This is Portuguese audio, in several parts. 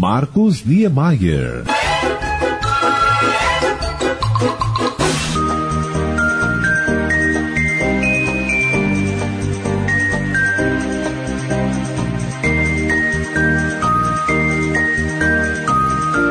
Marcos Niemeyer.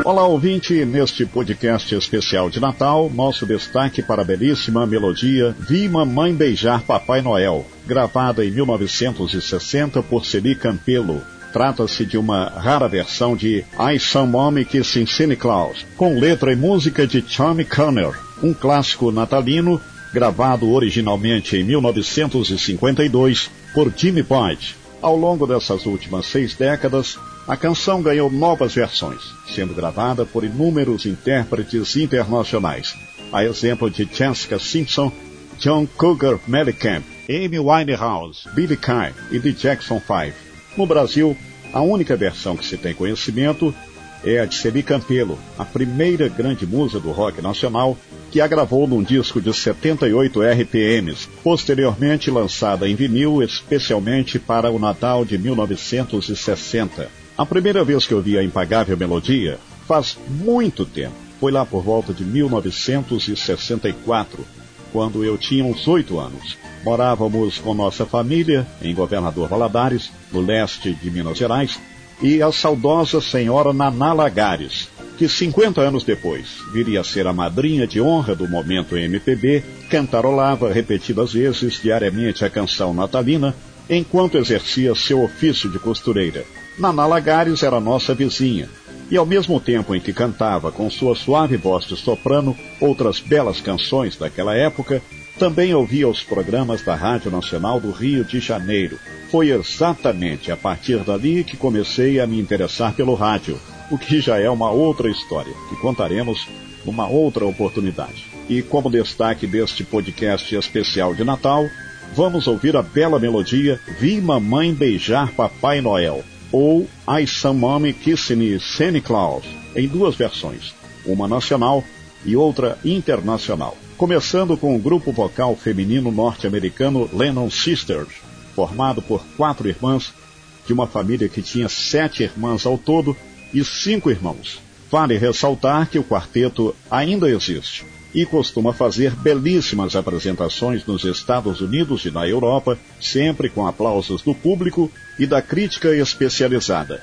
Olá, ouvinte, neste podcast especial de Natal, nosso destaque para a belíssima melodia Vi Mamãe Beijar Papai Noel, gravada em 1960 por Celi Campelo. Trata-se de uma rara versão de I Some Kissing Santa Claus, com letra e música de Tommy Connor, um clássico natalino gravado originalmente em 1952 por Jimmy Page. Ao longo dessas últimas seis décadas, a canção ganhou novas versões, sendo gravada por inúmeros intérpretes internacionais, a exemplo de Jessica Simpson, John Cougar Mellencamp, Amy Winehouse, Billy Kay e The Jackson 5. No Brasil, a única versão que se tem conhecimento é a de Celi Campelo, a primeira grande musa do rock nacional, que a gravou num disco de 78 RPMs, posteriormente lançada em vinil especialmente para o Natal de 1960. A primeira vez que eu vi a impagável melodia faz muito tempo. Foi lá por volta de 1964, quando eu tinha uns oito anos. Morávamos com nossa família em Governador Valadares, no leste de Minas Gerais, e a saudosa senhora Naná Lagares, que 50 anos depois viria a ser a madrinha de honra do momento MPB, cantarolava repetidas vezes diariamente a canção natalina enquanto exercia seu ofício de costureira. Naná Lagares era nossa vizinha, e ao mesmo tempo em que cantava com sua suave voz de soprano outras belas canções daquela época, também ouvia os programas da Rádio Nacional do Rio de Janeiro. Foi exatamente a partir dali que comecei a me interessar pelo rádio, o que já é uma outra história, que contaremos numa outra oportunidade. E como destaque deste podcast especial de Natal, vamos ouvir a bela melodia Vi Mamãe Beijar Papai Noel, ou I Some Mommy Kissing Santa Claus, em duas versões, uma nacional e outra internacional. Começando com o grupo vocal feminino norte-americano Lennon Sisters, formado por quatro irmãs de uma família que tinha sete irmãs ao todo e cinco irmãos. Vale ressaltar que o quarteto ainda existe e costuma fazer belíssimas apresentações nos Estados Unidos e na Europa, sempre com aplausos do público e da crítica especializada.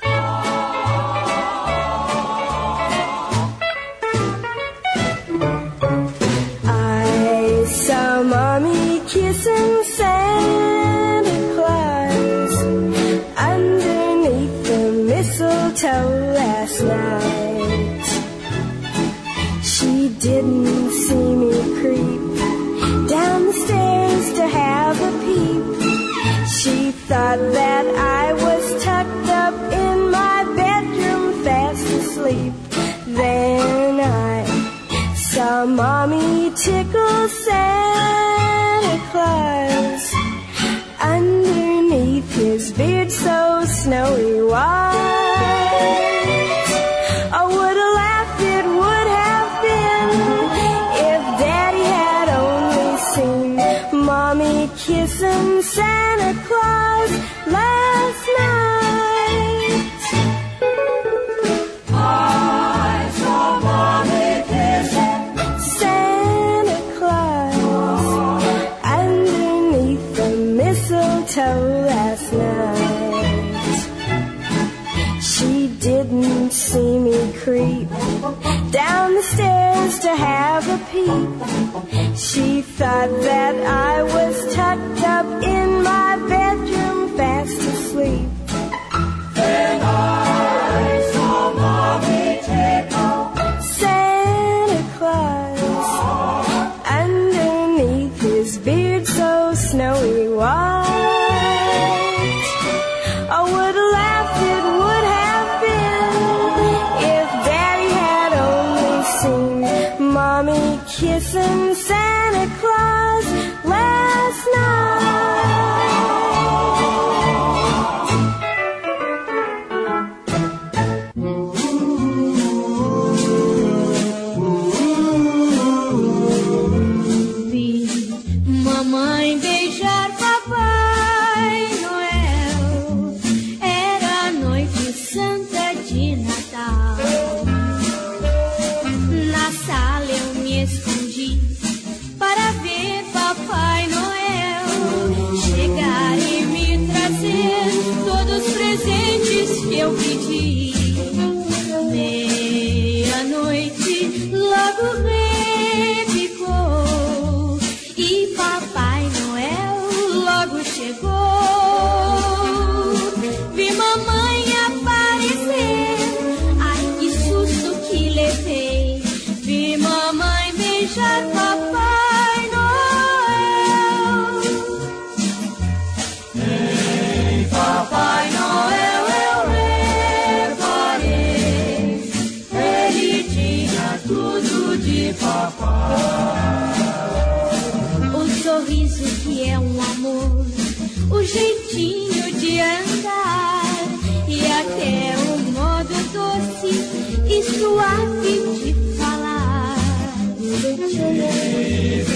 Night. She didn't see me creep down the stairs to have a peep. She thought that I was tucked up in my bedroom fast asleep. Then I saw mommy tickle Santa Claus underneath his beard so snowy white. kissing Santa Claus last night. I saw Mommy kissing Santa Claus underneath the mistletoe last night. She didn't see me creep down the stairs to have a peep. She thought that I kiss and sand. Papai. O sorriso que é um amor, o jeitinho de andar e até o modo doce e suave de falar. Tive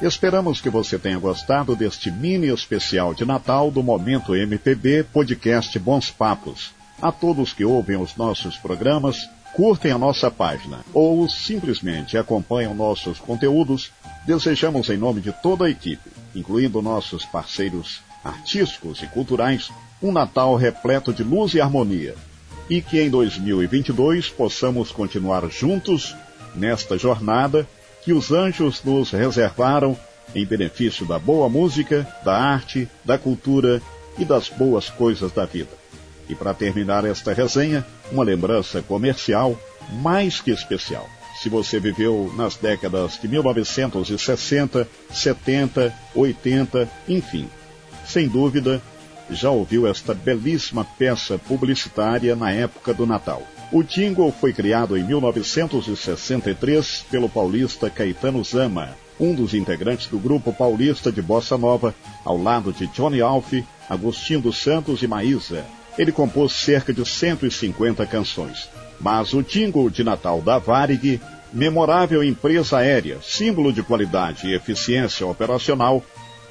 Esperamos que você tenha gostado deste mini especial de Natal do Momento MPB Podcast Bons Papos. A todos que ouvem os nossos programas, curtem a nossa página ou simplesmente acompanham nossos conteúdos, desejamos em nome de toda a equipe, incluindo nossos parceiros artísticos e culturais, um Natal repleto de luz e harmonia. E que em 2022 possamos continuar juntos nesta jornada que os anjos nos reservaram em benefício da boa música, da arte, da cultura e das boas coisas da vida. E para terminar esta resenha, uma lembrança comercial mais que especial. Se você viveu nas décadas de 1960, 70, 80, enfim, sem dúvida, já ouviu esta belíssima peça publicitária na época do Natal. O jingle foi criado em 1963 pelo paulista Caetano Zama, um dos integrantes do grupo paulista de bossa nova, ao lado de Johnny Alf, Agostinho dos Santos e Maísa. Ele compôs cerca de 150 canções. Mas o jingle de Natal da Varig, memorável empresa aérea, símbolo de qualidade e eficiência operacional,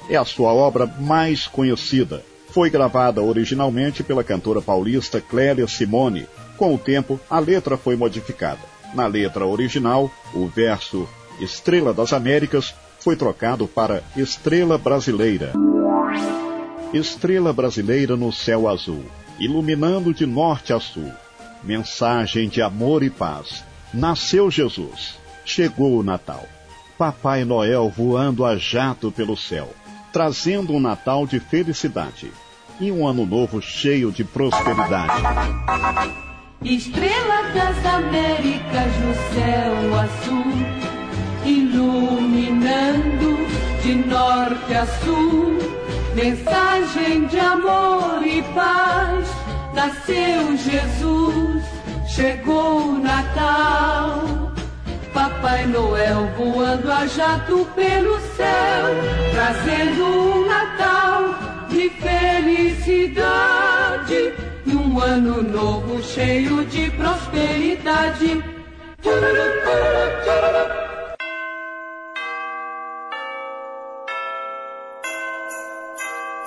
é a sua obra mais conhecida. Foi gravada originalmente pela cantora paulista Clélia Simone. Com o tempo, a letra foi modificada. Na letra original, o verso Estrela das Américas foi trocado para Estrela Brasileira. Estrela brasileira no céu azul, iluminando de norte a sul. Mensagem de amor e paz. Nasceu Jesus. Chegou o Natal. Papai Noel voando a jato pelo céu, trazendo um Natal de felicidade e um ano novo cheio de prosperidade. Estrela das Américas no céu azul, iluminando de norte a sul. Mensagem de amor e paz, nasceu Jesus, chegou o Natal. Papai Noel voando a jato pelo céu, trazendo ano novo cheio de prosperidade.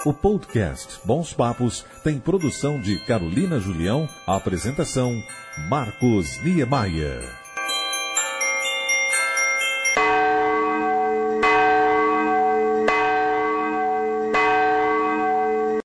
O podcast Bons Papos tem produção de Carolina Julião, apresentação Marcos Niemeyer.